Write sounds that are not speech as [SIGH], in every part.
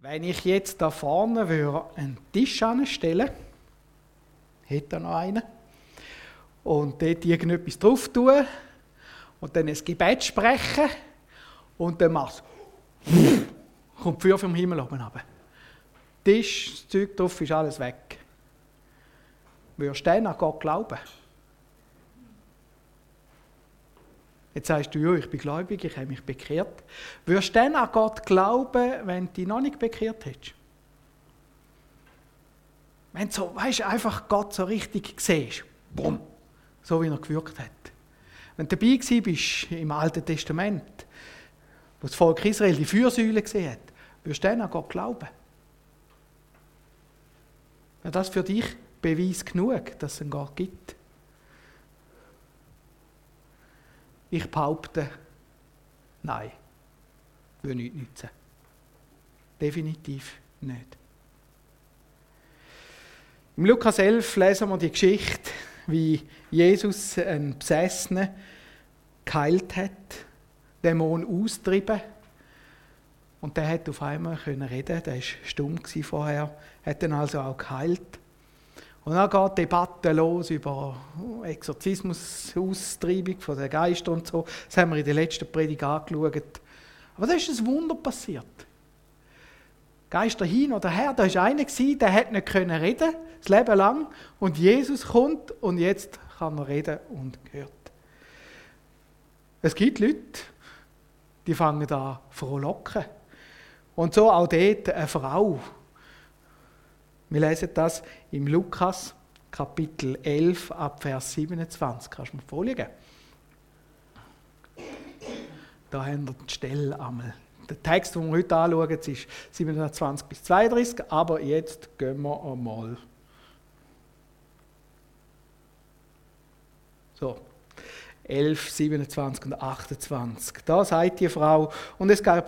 Wenn ich jetzt da vorne einen Tisch anstellen, hätte er noch einen, und dort irgendetwas drauf tun und dann ein Gebet sprechen und dann machst du, [SNIFFS] kommt Feuer vom Himmel oben runter. Tisch, das Zeug drauf, ist alles weg. Würdest du dann an Gott glauben? Jetzt sagst du, ja, ich bin gläubig, ich habe mich bekehrt. Würdest du dann an Gott glauben, wenn du dich noch nicht bekehrt hättest? Wenn du so, weißt, einfach Gott so richtig siehst, bumm, so wie er gewirkt hat. Wenn du dabei bist im Alten Testament, wo das Volk Israel die Fürsäule gesehen hat, würdest du dann an Gott glauben? Wäre das für dich Beweis genug, dass es einen Gott gibt? Ich behaupte, nein, würde nicht nützen. Definitiv nicht. Im Lukas 11 lesen wir die Geschichte, wie Jesus einen Besessenen geheilt hat, Dämon austrieben. Und der hat auf einmal reden der war stumm vorher, hat dann also auch geheilt. Und dann geht die Debatte los über Exorzismus, Austreibung von den Geistern und so. Das haben wir in der letzten Predigt angeschaut. Aber da ist ein Wunder passiert. Geister hin oder her, da war einer, der hat nicht reden das Leben lang. Und Jesus kommt und jetzt kann er reden und hört. Es gibt Leute, die fangen an frohlocken. Und so auch dort eine Frau, wir lesen das im Lukas Kapitel 11 ab Vers 27. Kannst du mir vorlegen? Da haben wir die Stelle einmal. Der Text, den wir heute anschauen, ist 27 bis 32, aber jetzt gehen wir einmal. So, 11, 27 und 28. Da sagt die Frau, und es gab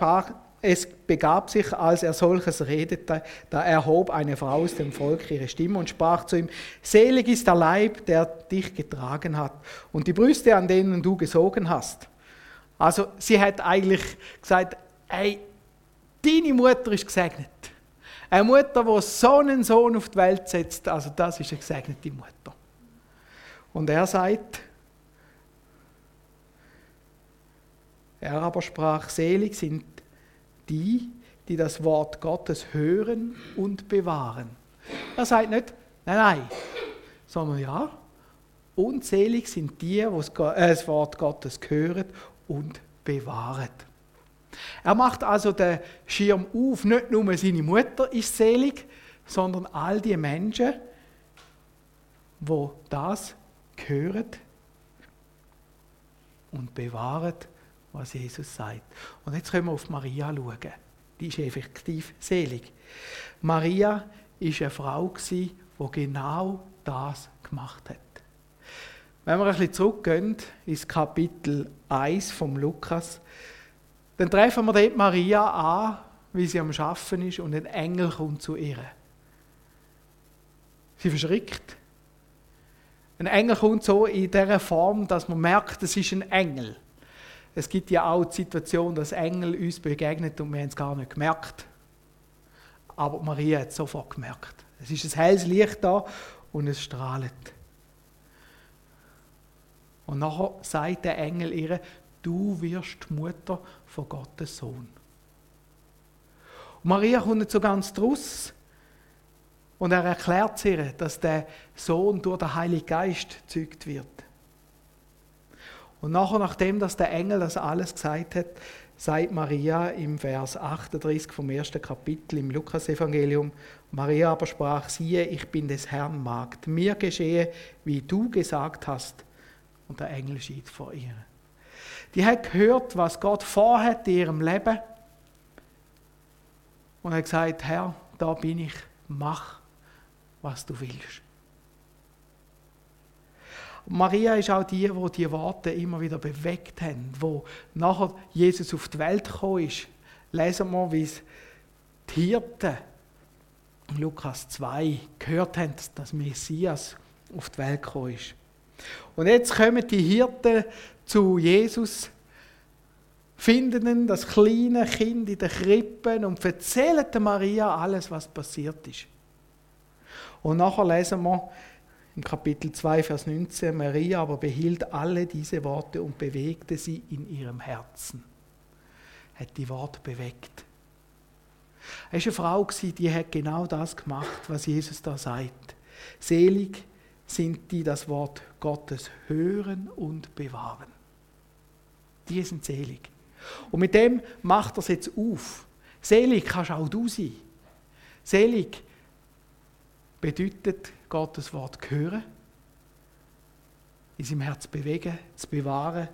es begab sich, als er solches redete, da erhob eine Frau aus dem Volk ihre Stimme und sprach zu ihm, Selig ist der Leib, der dich getragen hat und die Brüste, an denen du gesogen hast. Also sie hat eigentlich gesagt, ey, deine Mutter ist gesegnet. Eine Mutter, die so einen Sohn auf die Welt setzt, also das ist eine gesegnete Mutter. Und er sagt, er aber sprach, selig sind die, die das Wort Gottes hören und bewahren. Er sagt nicht, nein, nein, sondern ja, unzählig sind die, die äh, das Wort Gottes hören und bewahren. Er macht also den Schirm auf, nicht nur seine Mutter ist selig, sondern all die Menschen, wo das hören und bewahren was Jesus sagt. Und jetzt können wir auf Maria schauen. Die ist effektiv selig. Maria ist eine Frau, die genau das gemacht hat. Wenn wir ein bisschen zurückgehen ins Kapitel 1 vom Lukas, dann treffen wir dort Maria an, wie sie am Schaffen ist und ein Engel kommt zu ihr. Sie verschrickt. Ein Engel kommt so in dieser Form, dass man merkt, es ist ein Engel. Es gibt ja auch die Situation, dass Engel uns begegnet und wir haben es gar nicht gemerkt. Aber Maria hat es sofort gemerkt. Es ist ein helles Licht da und es strahlt. Und nachher sagt der Engel ihr, du wirst Mutter von Gottes Sohn. Und Maria kommt nicht so ganz draus. Und er erklärt ihr, dass der Sohn durch den Heiligen Geist gezeugt wird. Und nachher, nachdem dass der Engel das alles gesagt hat, sagt Maria im Vers 38 vom ersten Kapitel im Lukasevangelium, Maria aber sprach, siehe, ich bin des Herrn Magd, mir geschehe, wie du gesagt hast. Und der Engel schied vor ihr. Die hat gehört, was Gott vorhat in ihrem Leben und hat gesagt, Herr, da bin ich, mach, was du willst. Maria ist auch die, wo die Worte immer wieder bewegt haben, wo nachher Jesus auf die Welt gekommen ist. Lesen wir, wie es die Hirten in Lukas 2 gehört haben, dass Messias auf die Welt gekommen ist. Und jetzt kommen die Hirten zu Jesus, finden ihn, das kleine Kind in den Krippen und erzählen Maria alles, was passiert ist. Und nachher lesen wir im Kapitel 2, Vers 19, Maria aber behielt alle diese Worte und bewegte sie in ihrem Herzen. Hat die Worte bewegt. Es war eine Frau, die hat genau das gemacht, was Jesus da sagt. Selig sind die das Wort Gottes hören und bewahren. Die sind selig. Und mit dem macht er es jetzt auf. Selig kannst auch du sein. Selig bedeutet Gottes Wort hören, in seinem Herz bewegen, zu bewahren,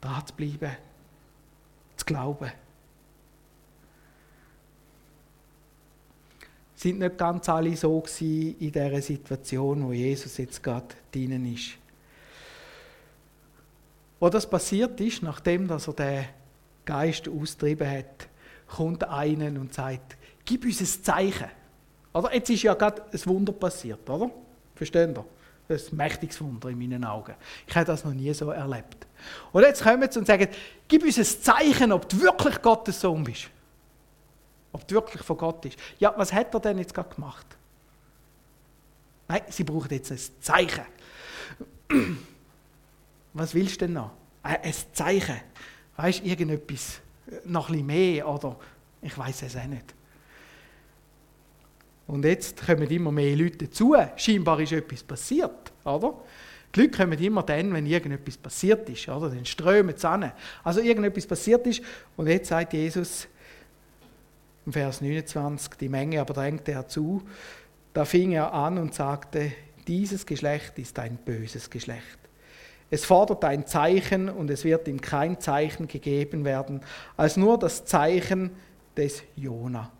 dran zu bleiben, zu glauben. sind nicht ganz alle so in dieser Situation, wo Jesus jetzt gerade drinnen ist. Wo das passiert ist, nachdem dass er den Geist austrieben hat, kommt einer und sagt, gib uns ein Zeichen. Oder? Jetzt ist ja gerade ein Wunder passiert, oder? Verstehen ist ein mächtiges Wunder in meinen Augen. Ich habe das noch nie so erlebt. Und jetzt kommen sie und sagen, gib uns ein Zeichen, ob du wirklich Gottes Sohn bist. Ob du wirklich von Gott ist. Ja, was hat er denn jetzt gerade gemacht? Nein, sie brauchen jetzt ein Zeichen. [CLEARS THROAT] Was willst du denn noch? Ein Zeichen. Weißt du, irgendetwas, noch ein bisschen mehr oder ich weiß es auch nicht. Und jetzt kommen immer mehr Leute dazu. Scheinbar ist etwas passiert, oder? Die Leute kommen immer dann, wenn irgendetwas passiert ist, oder? Dann strömen sie an. Also irgendetwas passiert ist und jetzt sagt Jesus, im Vers 29, die Menge aber drängte er zu. Da fing er an und sagte, dieses Geschlecht ist ein böses Geschlecht. Es fordert ein Zeichen und es wird ihm kein Zeichen gegeben werden, als nur das Zeichen des Jona.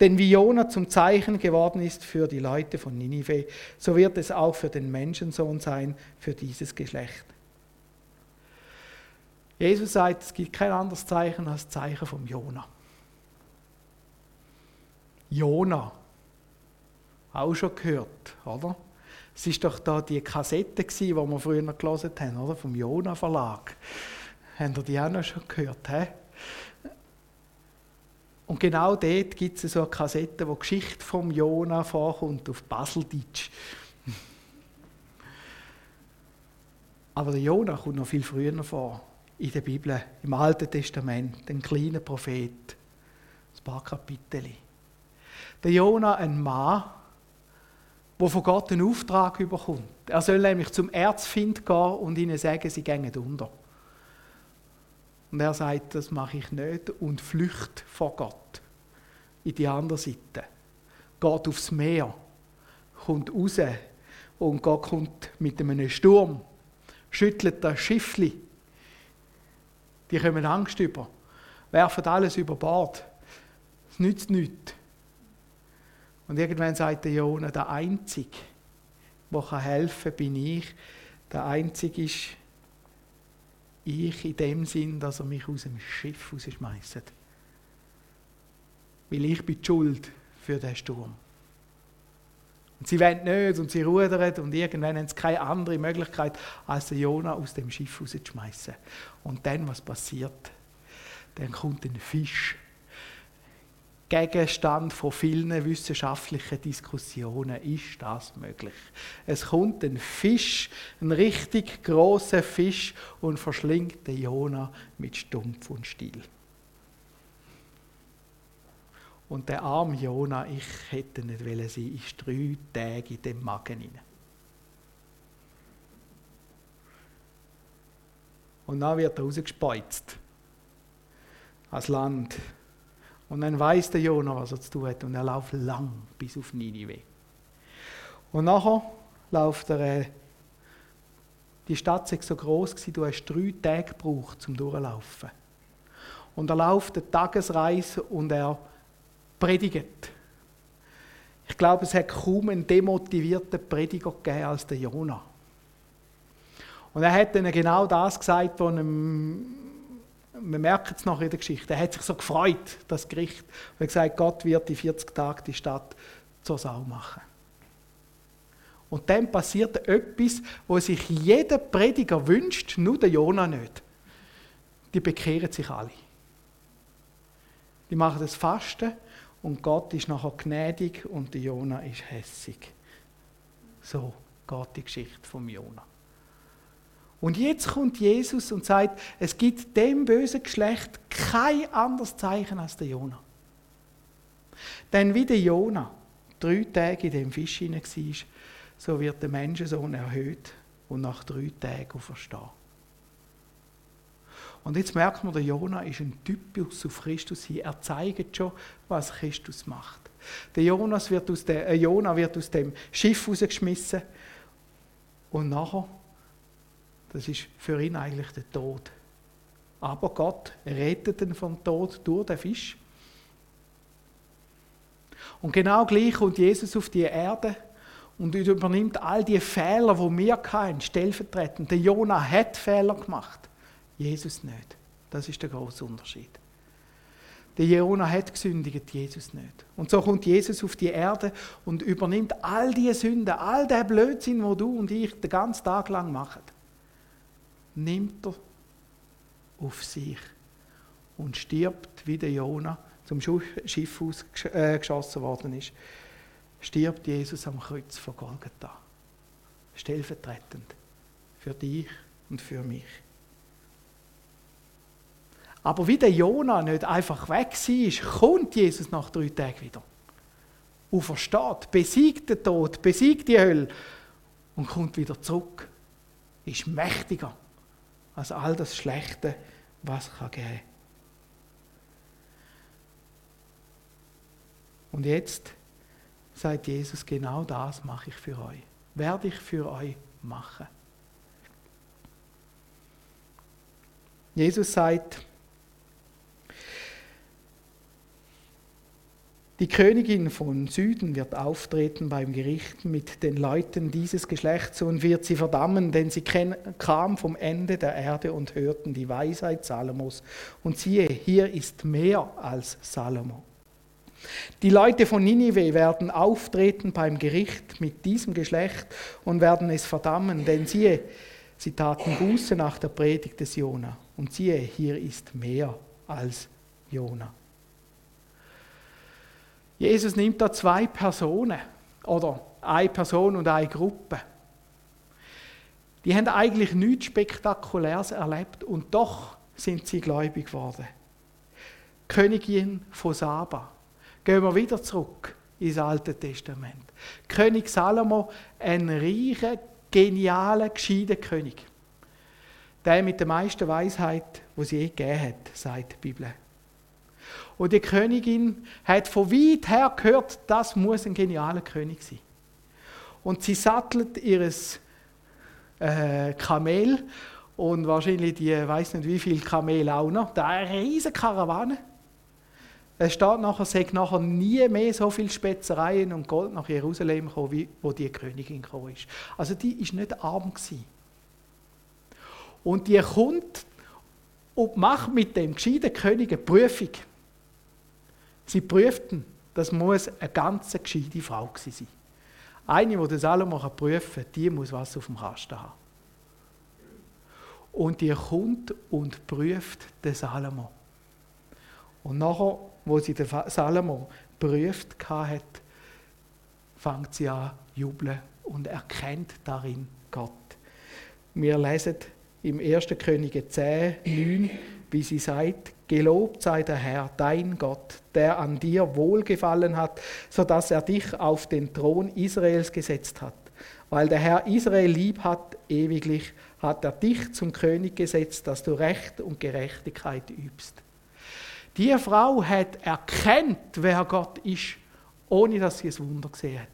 Denn wie Jona zum Zeichen geworden ist für die Leute von Ninive, so wird es auch für den Menschensohn sein, für dieses Geschlecht. Jesus sagt, es gibt kein anderes Zeichen als das Zeichen vom Jona. Jona. Auch schon gehört, oder? Es ist doch da die Kassette die wir früher gelesen haben, oder? Vom Jona Verlag. Habt ihr die auch noch schon gehört? He? Und genau dort gibt es so eine Kassette, wo die Geschichte vom Jona vorkommt, auf Baseldeutsch. Aber der Jona kommt noch viel früher vor, in der Bibel, im Alten Testament, den kleinen Prophet, ein paar Kapitel der Jona ein Mann, der von Gott einen Auftrag überkommt. Er soll nämlich zum Erzfind gehen und ihnen sagen, sie gehen unter. Und er sagt, das mache ich nicht und flüchtet vor Gott in die andere Seite. Geht aufs Meer, kommt raus und Gott kommt mit einem Sturm, schüttelt das Schiffli. Die kommen Angst über, werfen alles über Bord. Es nützt nichts. Und irgendwann sagt der Jona, der Einzige, der helfen kann, bin ich. Der Einzige ist ich in dem Sinn, dass er mich aus dem Schiff rausschmeißt. Weil ich bin die Schuld für den Sturm. Und sie wollen nicht und sie rudern und irgendwann haben sie keine andere Möglichkeit, als den Jona aus dem Schiff rauszuschmeißen. Und dann, was passiert? Dann kommt ein Fisch Gegenstand von vielen wissenschaftlichen Diskussionen. Ist das möglich? Es kommt ein Fisch, ein richtig großer Fisch und verschlingt den Jona mit Stumpf und Stiel. Und der arme Jona, ich hätte nicht wollen sein, ist drei Tage in dem Magen hinein. Und dann wird er rausgespeuzt. Als Land und dann weiß der Jonah, was er zu tun hat. Und er läuft lang bis auf Ninive. Und nachher läuft er. Äh, die Stadt war so groß, du hast drei Tage gebraucht zum Durchlaufen. Und er läuft eine Tagesreise und er predigt. Ich glaube, es hat kaum einen demotivierten Prediger gegeben als der Jonah. Und er hat ihnen genau das gesagt, was ihm wir merken es noch in der Geschichte, er hat sich so gefreut, das Gericht, und hat gesagt, Gott wird die 40 Tage die Stadt zur Sau machen. Und dann passiert etwas, wo sich jeder Prediger wünscht, nur der Jona nicht. die bekehren sich alle. Die machen das Fasten und Gott ist nachher gnädig und der Jona ist hässig. So geht die Geschichte vom Jona. Und jetzt kommt Jesus und sagt, es gibt dem bösen Geschlecht kein anderes Zeichen als der Jona. Denn wie der Jona drei Tage in dem Fisch hinein war, so wird der Menschensohn erhöht und nach drei Tagen verstehen. Und jetzt merkt man, der Jona ist ein Typus auf Christus hin. Er zeigt schon, was Christus macht. Der Jonas wird aus der, äh, Jona wird aus dem Schiff rausgeschmissen und nachher, das ist für ihn eigentlich der Tod. Aber Gott rettet ihn vom Tod durch den Fisch. Und genau gleich kommt Jesus auf die Erde und übernimmt all die Fehler, die wir hatten, stellvertretend. Der Jona hat Fehler gemacht. Jesus nicht. Das ist der große Unterschied. Der Jona hat gesündigt, Jesus nicht. Und so kommt Jesus auf die Erde und übernimmt all die Sünden, all der Blödsinn, wo du und ich den ganzen Tag lang machen. Nimmt er auf sich und stirbt, wie der Jona zum Schiff ausgeschossen worden ist. Stirbt Jesus am Kreuz von Golgatha. Stellvertretend für dich und für mich. Aber wie der Jona nicht einfach weg war, kommt Jesus nach drei Tagen wieder. Und versteht, besiegt den Tod, besiegt die Hölle und kommt wieder zurück. Ist mächtiger als all das Schlechte, was kann geben. Und jetzt sagt Jesus, genau das mache ich für euch. Werde ich für euch machen. Jesus sagt, Die Königin von Süden wird auftreten beim Gericht mit den Leuten dieses Geschlechts und wird sie verdammen, denn sie kam vom Ende der Erde und hörten die Weisheit Salomos. Und siehe, hier ist mehr als Salomo. Die Leute von Ninive werden auftreten beim Gericht mit diesem Geschlecht und werden es verdammen, denn siehe, sie taten Buße nach der Predigt des Jona. Und siehe, hier ist mehr als Jona. Jesus nimmt da zwei Personen oder eine Person und eine Gruppe. Die haben eigentlich nichts Spektakuläres erlebt und doch sind sie gläubig geworden. Königin von Saba. Gehen wir wieder zurück ins Alte Testament. König Salomo, ein reicher, genialer, gescheiter König. Der mit der meisten Weisheit, wo sie je gegeben hat, sagt die Bibel. Und die Königin hat von weit her gehört, das muss ein genialer König sein. Und sie sattelt ihres äh, Kamel und wahrscheinlich die, weiß nicht wie viele Kamel auch noch, da eine riesige Karawane. Es steht nachher, es nachher nie mehr so viele Spezereien und Gold nach Jerusalem gekommen, wie wo die Königin gekommen ist. Also die ist nicht arm gewesen. Und die kommt und macht mit dem gescheiten König eine Prüfung. Sie prüften, das muss eine ganz gescheite Frau sein. Eine, die das Salomo prüfen kann, die muss was auf dem Kasten haben. Und die kommt und prüft den Salomo. Und nachher, wo sie den Salomo prüft hat, fängt sie an jubeln und erkennt darin Gott. Wir lesen im 1. Könige 10, 9, wie sie sagt, Gelobt sei der Herr, dein Gott, der an dir wohlgefallen hat, so dass er dich auf den Thron Israels gesetzt hat. Weil der Herr Israel lieb hat, ewiglich, hat er dich zum König gesetzt, dass du Recht und Gerechtigkeit übst. Die Frau hat erkannt, wer Gott ist, ohne dass sie es Wunder gesehen hat.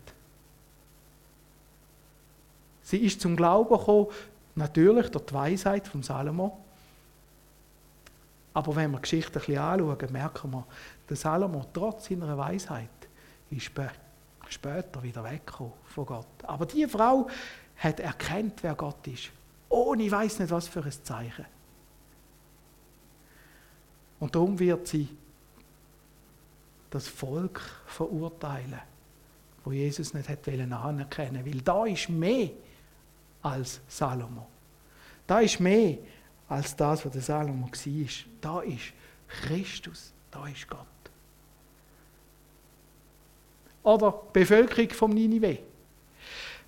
Sie ist zum Glauben gekommen, natürlich durch die Weisheit von Salomo, aber wenn wir die Geschichte ein bisschen anschauen, merken wir, dass Salomo trotz seiner Weisheit ist später wieder weggekommen von Gott. Aber die Frau hat erkannt, wer Gott ist. Ohne ich weiß nicht, was für ein Zeichen. Und darum wird sie das Volk verurteilen, wo Jesus nicht hätte anerkennen weil da ist mehr als Salomo. Da ist mehr als das, was der Salomo war. Da ist Christus, da ist Gott. Oder die Bevölkerung von Ninive. Die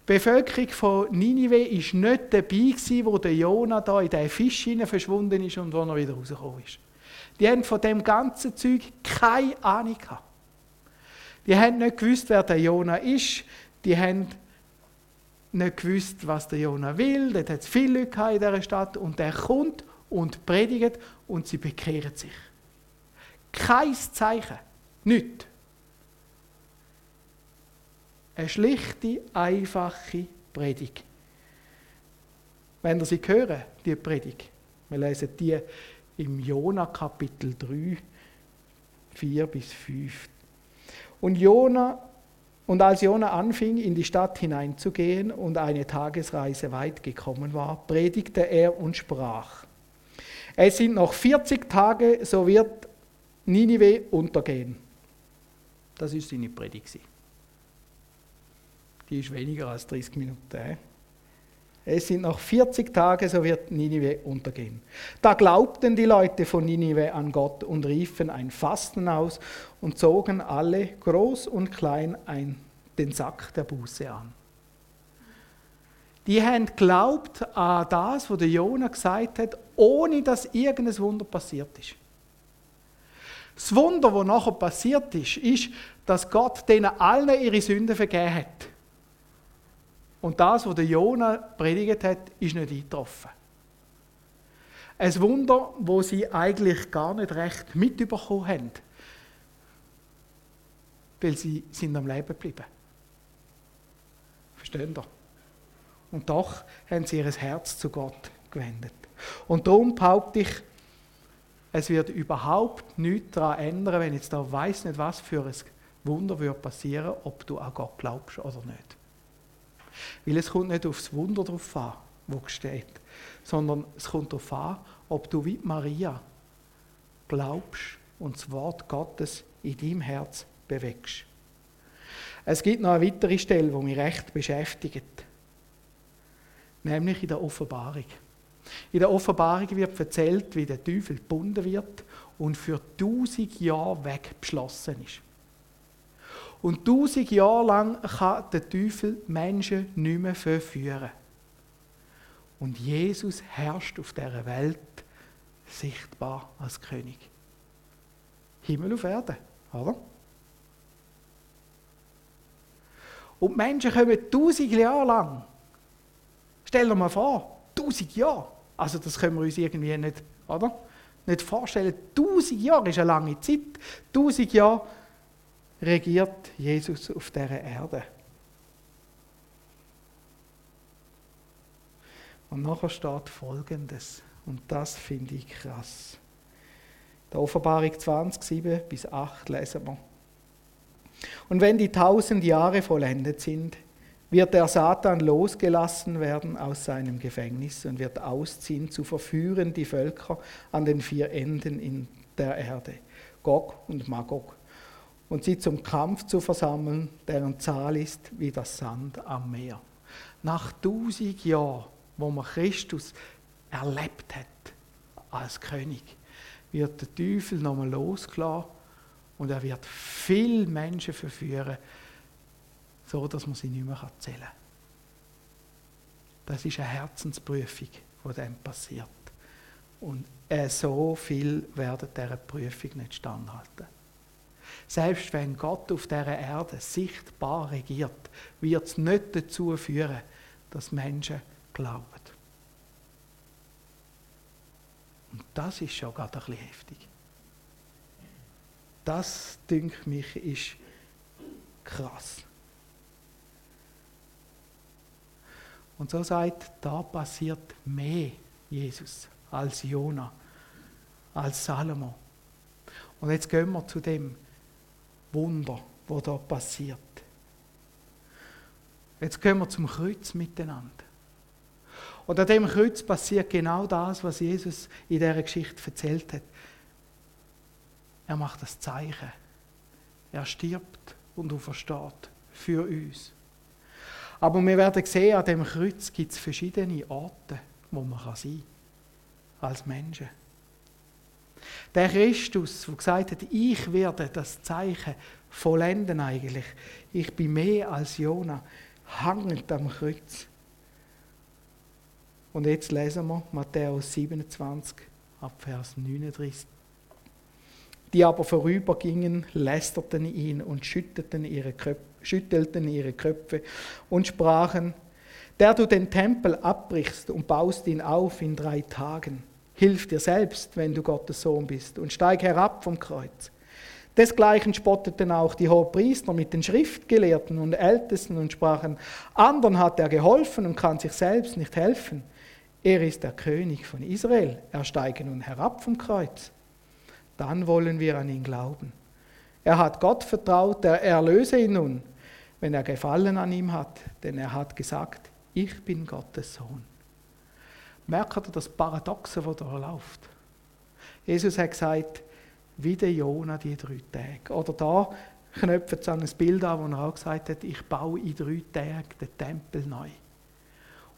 Bevölkerung von Ninive war nicht dabei, wo der Jona da in diesen Fisch verschwunden ist und wo er wieder rausgekommen ist. Die haben von dem ganzen Zeug keine Ahnung gehabt. Die haben nicht gewusst, wer der Jona ist. Die haben nicht gewusst, was der Jona will. Dort hat es viele Leute in dieser Stadt. Und der kommt und predigt und sie bekehren sich. Kein Zeichen. Nichts. Eine schlichte, einfache Predigt. Wenn ihr sie hören, die Predigt, wir lesen die im Jona Kapitel 3, 4 bis 5. Und Jona und als Jona anfing, in die Stadt hineinzugehen und eine Tagesreise weit gekommen war, predigte er und sprach: Es sind noch 40 Tage, so wird Ninive untergehen. Das ist seine Predigt. Die ist weniger als 30 Minuten. Es sind noch 40 Tage, so wird Ninive untergehen. Da glaubten die Leute von Ninive an Gott und riefen ein Fasten aus und zogen alle, groß und klein, ein, den Sack der Buße an. Die haben geglaubt an das, was der Jona gesagt hat, ohne dass irgendein Wunder passiert ist. Das Wunder, was nachher passiert ist, ist, dass Gott denen allen ihre Sünden vergeben hat. Und das, was der Jona predigt hat, ist nicht eingetroffen. Ein Wunder, wo sie eigentlich gar nicht recht mitbekommen haben. Weil sie sind am Leben geblieben. Verstehen ihr? Und doch haben sie ihr Herz zu Gott gewendet. Und darum behaupte ich, es wird überhaupt nichts daran ändern, wenn jetzt da weiß nicht, was für ein Wunder wird passieren, ob du an Gott glaubst oder nicht. Weil es kommt nicht aufs Wunder drauf an, wo steht, sondern es kommt darauf an, ob du wie Maria glaubst und das Wort Gottes in deinem Herz bewegst. Es gibt noch eine weitere Stelle, die mich recht beschäftigt, nämlich in der Offenbarung. In der Offenbarung wird erzählt, wie der Teufel gebunden wird und für tausend Jahre wegbeschlossen ist. Und tausend Jahre lang kann der Teufel Menschen nicht mehr verführen. Und Jesus herrscht auf dieser Welt sichtbar als König. Himmel auf Erde, oder? Und Menschen kommen tausend Jahre lang. Stell dir mal vor, tausend Jahre. Also das können wir uns irgendwie nicht, oder? Nicht vorstellen. Tausend Jahre ist eine lange Zeit. Tausend Jahre regiert Jesus auf dieser Erde. Und nachher steht Folgendes, und das finde ich krass. Der Offenbarung 20, 7 bis 8 lesen wir. Und wenn die tausend Jahre vollendet sind, wird der Satan losgelassen werden aus seinem Gefängnis und wird ausziehen, zu verführen die Völker an den vier Enden in der Erde, Gog und Magog, und sie zum Kampf zu versammeln, deren Zahl ist wie das Sand am Meer. Nach tausend Jahren, wo man Christus erlebt hat als König, wird der Teufel nochmal losgelassen und er wird viele Menschen verführen, so dass man sie nicht mehr zählen kann. Das ist eine Herzensprüfung, die dann passiert. Und äh, so viel werden dieser Prüfung nicht standhalten. Selbst wenn Gott auf dieser Erde sichtbar regiert, wird es nicht dazu führen, dass Menschen glauben. Und das ist schon gerade ein bisschen heftig. Das, denke mich, ist krass. Und so sagt, da passiert mehr Jesus als Jona, als Salomo. Und jetzt gehen wir zu dem Wunder, wo da passiert. Jetzt gehen wir zum Kreuz miteinander. Und an dem Kreuz passiert genau das, was Jesus in dieser Geschichte erzählt hat. Er macht das Zeichen. Er stirbt und aufersteht für uns. Aber wir werden sehen, an dem Kreuz gibt es verschiedene Orte, wo man sein kann. als Menschen. Der Christus, der gesagt hat, ich werde das Zeichen vollenden eigentlich. Ich bin mehr als Jona, hangend am Kreuz. Und jetzt lesen wir Matthäus 27 ab Vers 39. Die aber vorübergingen, lästerten ihn und schüttelten ihre, Köpfe, schüttelten ihre Köpfe und sprachen, der du den Tempel abbrichst und baust ihn auf in drei Tagen. Hilf dir selbst, wenn du Gottes Sohn bist, und steig herab vom Kreuz. Desgleichen spotteten auch die Hohepriester mit den Schriftgelehrten und Ältesten und sprachen, anderen hat er geholfen und kann sich selbst nicht helfen. Er ist der König von Israel, er steige nun herab vom Kreuz. Dann wollen wir an ihn glauben. Er hat Gott vertraut, er erlöse ihn nun, wenn er Gefallen an ihm hat, denn er hat gesagt, ich bin Gottes Sohn. Merkt ihr das Paradoxe, das da läuft? Jesus hat gesagt, wie der Jona die drei Tage. Oder da knöpft es an ein Bild an, wo er auch gesagt hat, ich baue in drei Tagen den Tempel neu.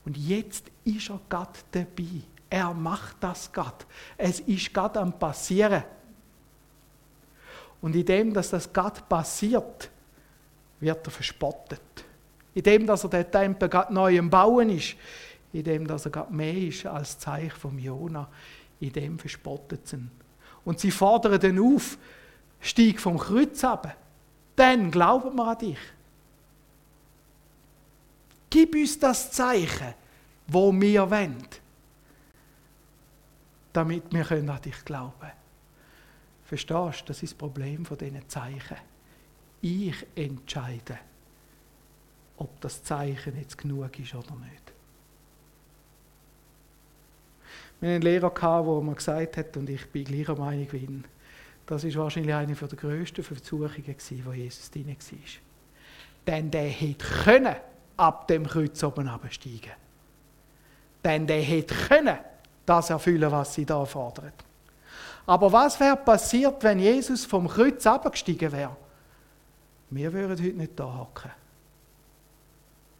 Und jetzt ist er Gott dabei. Er macht das Gott. Es ist Gott am passieren. Und in dem, dass das Gott passiert, wird er verspottet. In dem, dass er den Tempel Gott neu am Bauen ist, in dem, dass er Gott mehr ist als Zeichen vom Jona, in dem verspottet sie ihn. Und sie fordern dann auf, steig vom Kreuz ab. Dann glauben wir an dich. Gib uns das Zeichen, wo wir wollen, damit wir an dich glauben können. Verstehst du? Das ist das Problem von diesen Zeichen. Ich entscheide, ob das Zeichen jetzt genug ist oder nicht. Wir hatten einen Lehrer, der mir gesagt hat, und ich bin gleicher Meinung wie ihn, das war wahrscheinlich eine der grössten Versuchungen, die Jesus drin war. Denn der hätte können ab dem Kreuz oben absteigen. Denn der hätte können das erfüllen, was sie da fordern. Aber was wäre passiert, wenn Jesus vom Kreuz abgestiegen wäre? Wir würden heute nicht da hocken.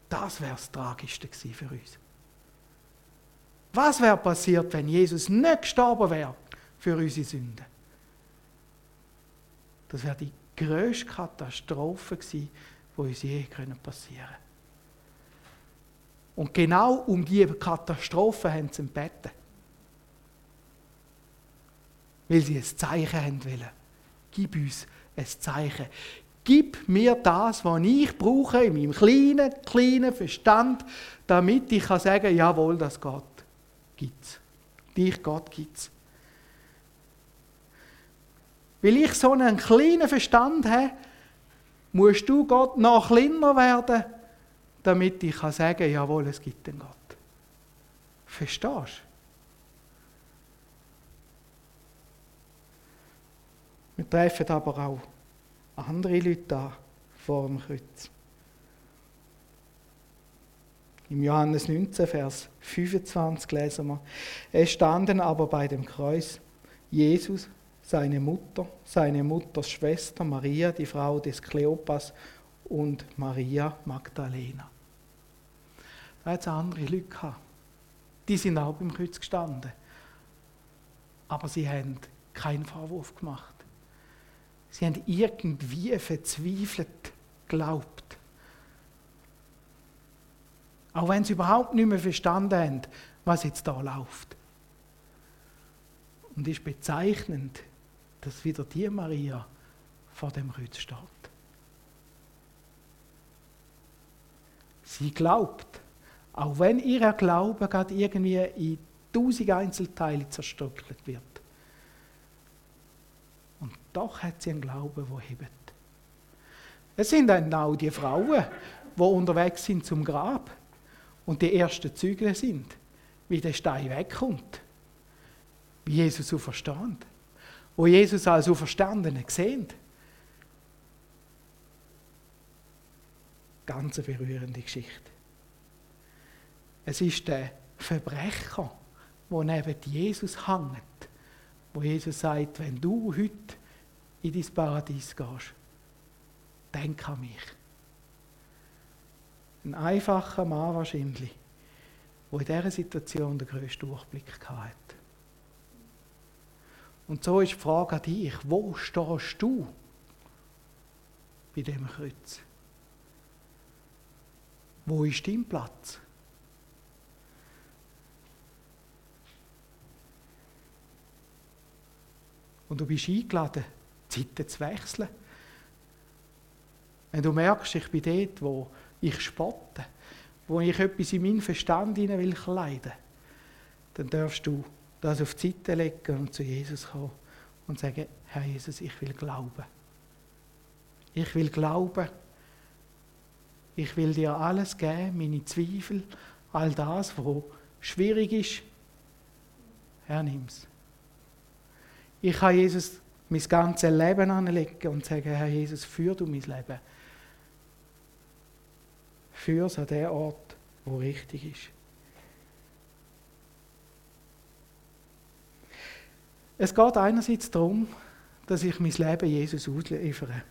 Das wäre das Tragischste für uns. Was wäre passiert, wenn Jesus nicht gestorben wäre für unsere Sünden? Das wäre die grösste Katastrophe gewesen, die uns je passieren können. Und genau um diese Katastrophe haben sie beten. Weil sie ein Zeichen haben wollen. Gib uns ein Zeichen. Gib mir das, was ich brauche in meinem kleinen, kleinen Verstand, damit ich kann sagen, jawohl, das geht. Gibt's. Dich, Gott, gibt's. Weil ich so einen kleinen Verstand habe, musst du Gott noch kleiner werden, damit ich kann sagen, jawohl, es gibt einen Gott. Verstehst du? Wir treffen aber auch andere Leute an vor dem Kreuz. Im Johannes 19, Vers 25 lesen wir, es standen aber bei dem Kreuz Jesus, seine Mutter, seine Mutters Schwester Maria, die Frau des Kleopas und Maria Magdalena. Da hat es andere Leute gehabt. Die sind auch beim Kreuz gestanden. Aber sie haben keinen Vorwurf gemacht. Sie haben irgendwie verzweifelt geglaubt. Auch wenn sie überhaupt nicht mehr verstanden haben, was jetzt da läuft. Und es ist bezeichnend, dass wieder die Maria vor dem Kreuz steht. Sie glaubt, auch wenn ihr Glaube gerade irgendwie in tausend Einzelteile zerstückelt wird. Und doch hat sie einen Glauben, der hebt. Es sind dann auch die Frauen, die unterwegs sind zum Grab und die ersten Züge sind, wie der Stein wegkommt, wie Jesus so verstand, wo Jesus als Auferstandene sehen. Ganz eine berührende Geschichte. Es ist der Verbrecher, der neben Jesus hängt, wo Jesus sagt, wenn du heute in dein Paradies gehst, denk an mich. Ein einfacher Mann wahrscheinlich, der in dieser Situation den grössten Durchblick hatte. Und so ist die Frage an dich, wo stehst du bei dem Kreuz? Wo ist dein Platz? Und du bist eingeladen, Zeiten zu wechseln. Wenn du merkst, ich bin dort, wo ich spotte, wo ich etwas in meinen Verstand hinein will kleiden, dann darfst du das auf die Seite legen und zu Jesus kommen und sagen, Herr Jesus, ich will glauben. Ich will glauben. Ich will dir alles geben, meine Zweifel, all das, was schwierig ist. Herr, nimm's. Ich kann Jesus mein ganzes Leben anlegen und sagen, Herr Jesus, führ du mein Leben. Führ es an den Ort, wo richtig ist. Es geht einerseits darum, dass ich mein Leben Jesus ausliefere.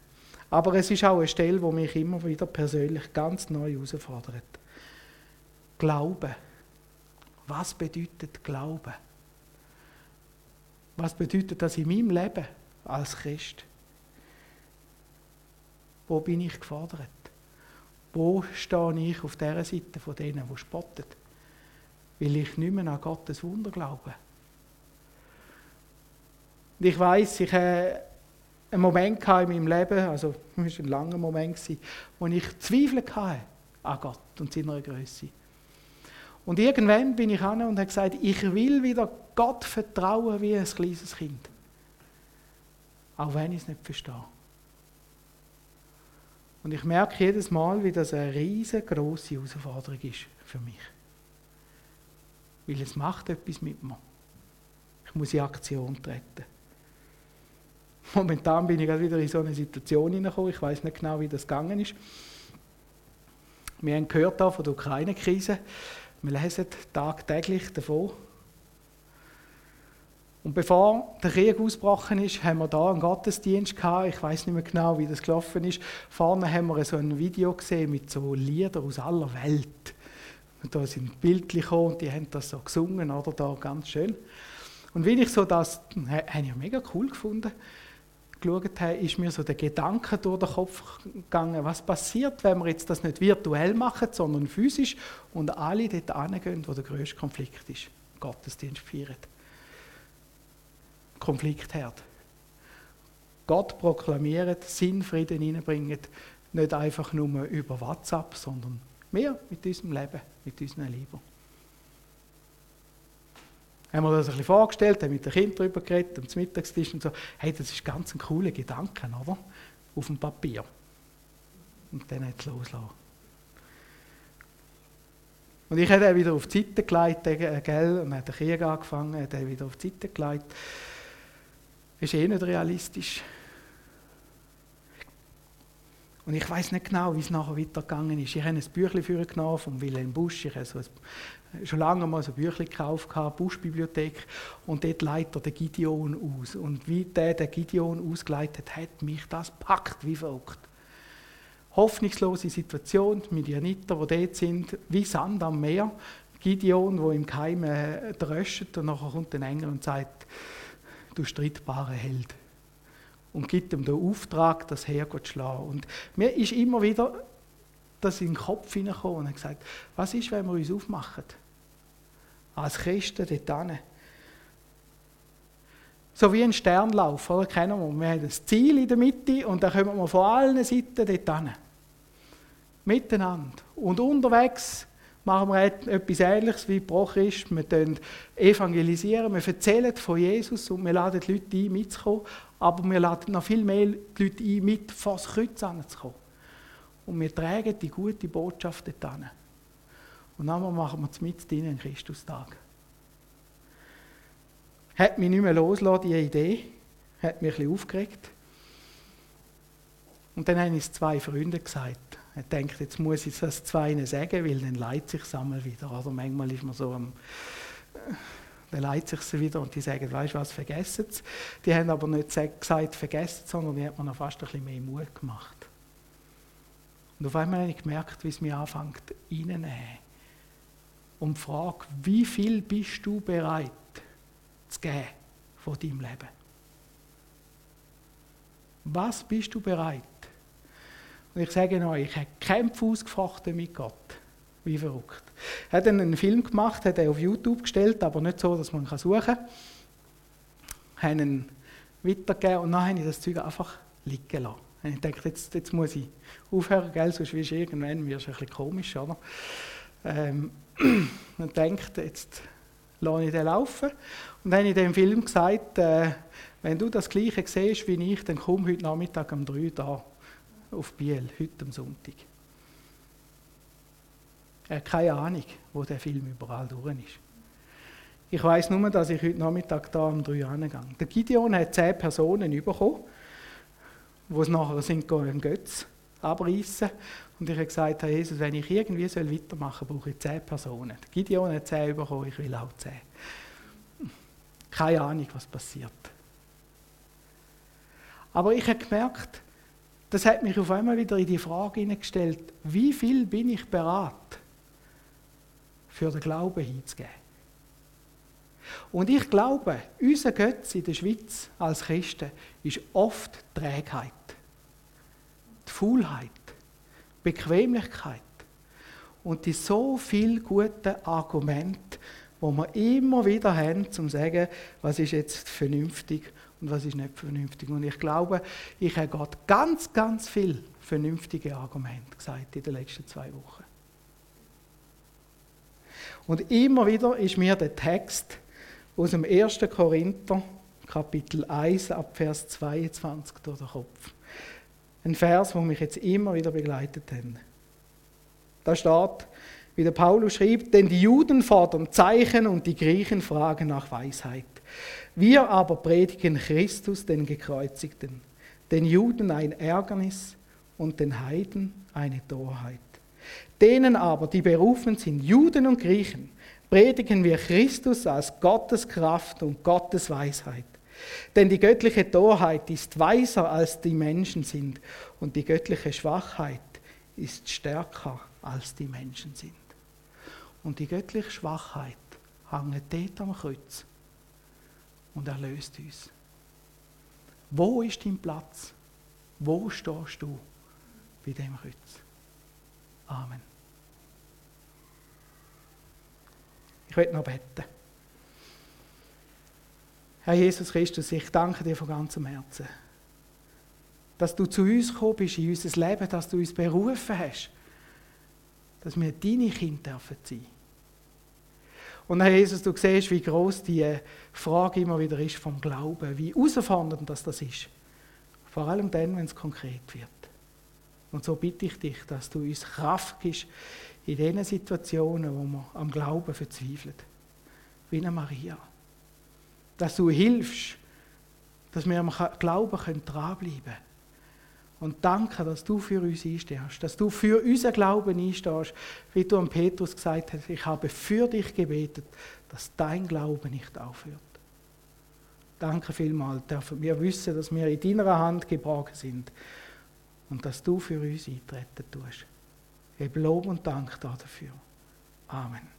Aber es ist auch eine Stelle, die mich immer wieder persönlich ganz neu herausfordert. Glauben. Was bedeutet Glauben? Was bedeutet das in meinem Leben als Christ? Wo bin ich gefordert? Wo stehe ich auf der Seite von denen, die spotten? Will ich nicht mehr an Gottes Wunder glauben? Und ich weiß, ich hatte einen Moment in meinem Leben, also [LAUGHS] es war ein langer Moment, wo ich Zweifel hatte an Gott und seiner Größe. Und irgendwann bin ich an und habe gesagt, ich will wieder Gott vertrauen wie ein kleines Kind. Auch wenn ich es nicht verstehe. Und ich merke jedes Mal, wie das eine riesengroße Herausforderung ist für mich. Weil es macht etwas mit mir. Ich muss in Aktion treten. Momentan bin ich gerade wieder in so eine Situation hineingekommen. Ich weiß nicht genau, wie das gegangen ist. Wir haben gehört von der Ukraine-Krise. Wir lesen tagtäglich davon. Und bevor der Krieg ausgebrochen ist, haben wir da einen Gottesdienst gehabt. Ich weiß nicht mehr genau, wie das gelaufen ist. Vorne haben wir so ein Video gesehen mit so Liedern aus aller Welt. Und da sind Bildchen gekommen und die haben das so gesungen, oder da ganz schön. Und wie ich so das, habe ich mega cool gefunden geschaut habe, ist mir so der Gedanke durch den Kopf gegangen, was passiert, wenn wir jetzt das nicht virtuell machen, sondern physisch und alle dort hingehen, wo der grösste Konflikt ist, Gottesdienst feiern. Konfliktherd. Gott proklamiert, Sinn, Frieden hineinbringen, nicht einfach nur über WhatsApp, sondern mehr mit unserem Leben, mit unseren Lieben haben wir das ein bisschen vorgestellt, haben mit den Kindern darüber geredet, am Mittagstisch und so. Hey, das ist ganz ein cooler Gedanke, oder? Auf dem Papier. Und dann hat es loslassen. Und ich habe dann wieder auf die Seite gelegt, äh, gell, und hat der Krieg angefangen, hat dann wieder auf die Seite gelegt. Ist eh nicht realistisch. Und ich weiß nicht genau, wie es nachher weitergegangen ist. Ich habe ein Büchlein genommen von Wilhelm Busch. Ich habe so ein, schon lange mal so ein Büchlein gekauft, Busch-Bibliothek. Und dort leitet er den Gideon aus. Und wie der den Gideon ausgeleitet hat, mich das packt wie verrückt. Hoffnungslose Situation, mit Janiter, die dort sind, wie Sand am Meer. Gideon, wo im Keim äh, dröscht und nachher kommt ein Engel und sagt, du streitbarer Held und gibt ihm den Auftrag, das Heer zu schlagen. Und mir ist immer wieder das in den Kopf hineingekommen und hat gesagt, was ist, wenn wir uns aufmachen? Als Christen dort hin. So wie ein Sternlauf, oder? Kennen wir. Wir haben das Ziel in der Mitte und dann kommen wir von allen Seiten dort hin. Miteinander. Und unterwegs machen wir etwas Ähnliches wie Prochrist. Wir evangelisieren, wir erzählen von Jesus und wir laden die Leute ein, mitzukommen. Aber wir laden noch viel mehr die Leute ein, mit vor das Kreuz kommen. Und wir tragen die gute Botschaft dorthin. Und dann machen wir mit einen Christustag. Hat mich nicht mehr losgelassen, diese Idee. Hat mich ein bisschen aufgeregt. Und dann haben es zwei Freunde gesagt. Er denkt, jetzt muss ich das zwei sagen, weil dann leidet sich einmal wieder. Oder manchmal ist man so am dann leitet sich sie wieder und die sagen, weißt du was, vergessen es. Die haben aber nicht gesagt, vergessen es, sondern die hat man noch fast ein bisschen mehr Mut gemacht. Und auf einmal habe ich gemerkt, wie es mir anfängt, reinzunehmen. Und Frage, wie viel bist du bereit zu geben von deinem Leben? Was bist du bereit? Und ich sage euch, ich habe Kämpfe ausgefochten mit Gott. Wie verrückt. Er hat dann einen Film gemacht, hat er auf YouTube gestellt, aber nicht so, dass man ihn suchen kann. Haben ihn weitergegeben und dann habe ich das Zeug einfach liegen lassen. Und ich dachte, jetzt, jetzt muss ich aufhören, gell? sonst wirst du irgendwann wirst ein bisschen komisch. Oder? Ähm, [CLEARS THROAT] und denkt, jetzt lasse ich den laufen. Und dann habe ich dem Film gesagt, äh, wenn du das Gleiche siehst wie ich, dann komm heute Nachmittag um 3 da auf Biel, heute am Sonntag. Er hat keine Ahnung, wo der Film überall durch ist. Ich weiß nur, dass ich heute Nachmittag da um 3 Uhr gehe. Der Gideon hat zehn Personen bekommen, die es nachher sind, einen Götz abreißen. Und ich habe gesagt, Herr Jesus, wenn ich irgendwie soll weitermachen soll, brauche ich zehn Personen. Der Gideon hat zehn bekommen, ich will auch zehn. Keine Ahnung, was passiert. Aber ich habe gemerkt, das hat mich auf einmal wieder in die Frage hineingestellt, wie viel bin ich bereit, für den Glauben hinzugeben? Und ich glaube, unser Götz in der Schweiz als Christen ist oft Trägheit, die Faulheit, Bequemlichkeit und die so viel guten Argumente, wo wir immer wieder haben, um zu sagen, was ist jetzt vernünftig und was ist nicht vernünftig. Und ich glaube, ich habe Gott ganz, ganz viel vernünftige Argumente gesagt in den letzten zwei Wochen. Und immer wieder ist mir der Text aus dem 1. Korinther, Kapitel 1, ab Vers 22 durch den Kopf. Ein Vers, der mich jetzt immer wieder begleitet hat. Da steht, wie der Paulus schrieb, denn die Juden fordern Zeichen und die Griechen fragen nach Weisheit. Wir aber predigen Christus, den Gekreuzigten, den Juden ein Ärgernis und den Heiden eine Torheit. Denen aber, die berufen sind, Juden und Griechen, predigen wir Christus als Gottes Kraft und Gottes Weisheit. Denn die göttliche Torheit ist weiser als die Menschen sind und die göttliche Schwachheit ist stärker als die Menschen sind. Und die göttliche Schwachheit hängt dort am Kreuz und erlöst uns. Wo ist dein Platz? Wo stehst du bei dem Kreuz? Amen. Ich möchte noch beten. Herr Jesus Christus, ich danke dir von ganzem Herzen, dass du zu uns gekommen bist in unser Leben, dass du uns berufen hast, dass wir deine Kinder dürfen sein und Herr Jesus, du siehst, wie groß die Frage immer wieder ist vom Glauben, wie herausfordernd das, das ist. Vor allem dann, wenn es konkret wird. Und so bitte ich dich, dass du uns Kraft gibst in den Situationen, wo wir am Glauben verzweifeln. Wie eine Maria. Dass du hilfst, dass wir am Glauben dranbleiben können und danke, dass du für uns einstehst, dass du für unseren Glauben einstehst, wie du am Petrus gesagt hast, ich habe für dich gebetet, dass dein Glaube nicht aufhört. Danke vielmals, dürfen wir wissen, dass wir in deiner Hand geborgen sind und dass du für uns eintreten tust. Ich Lob und Dank dafür. Amen.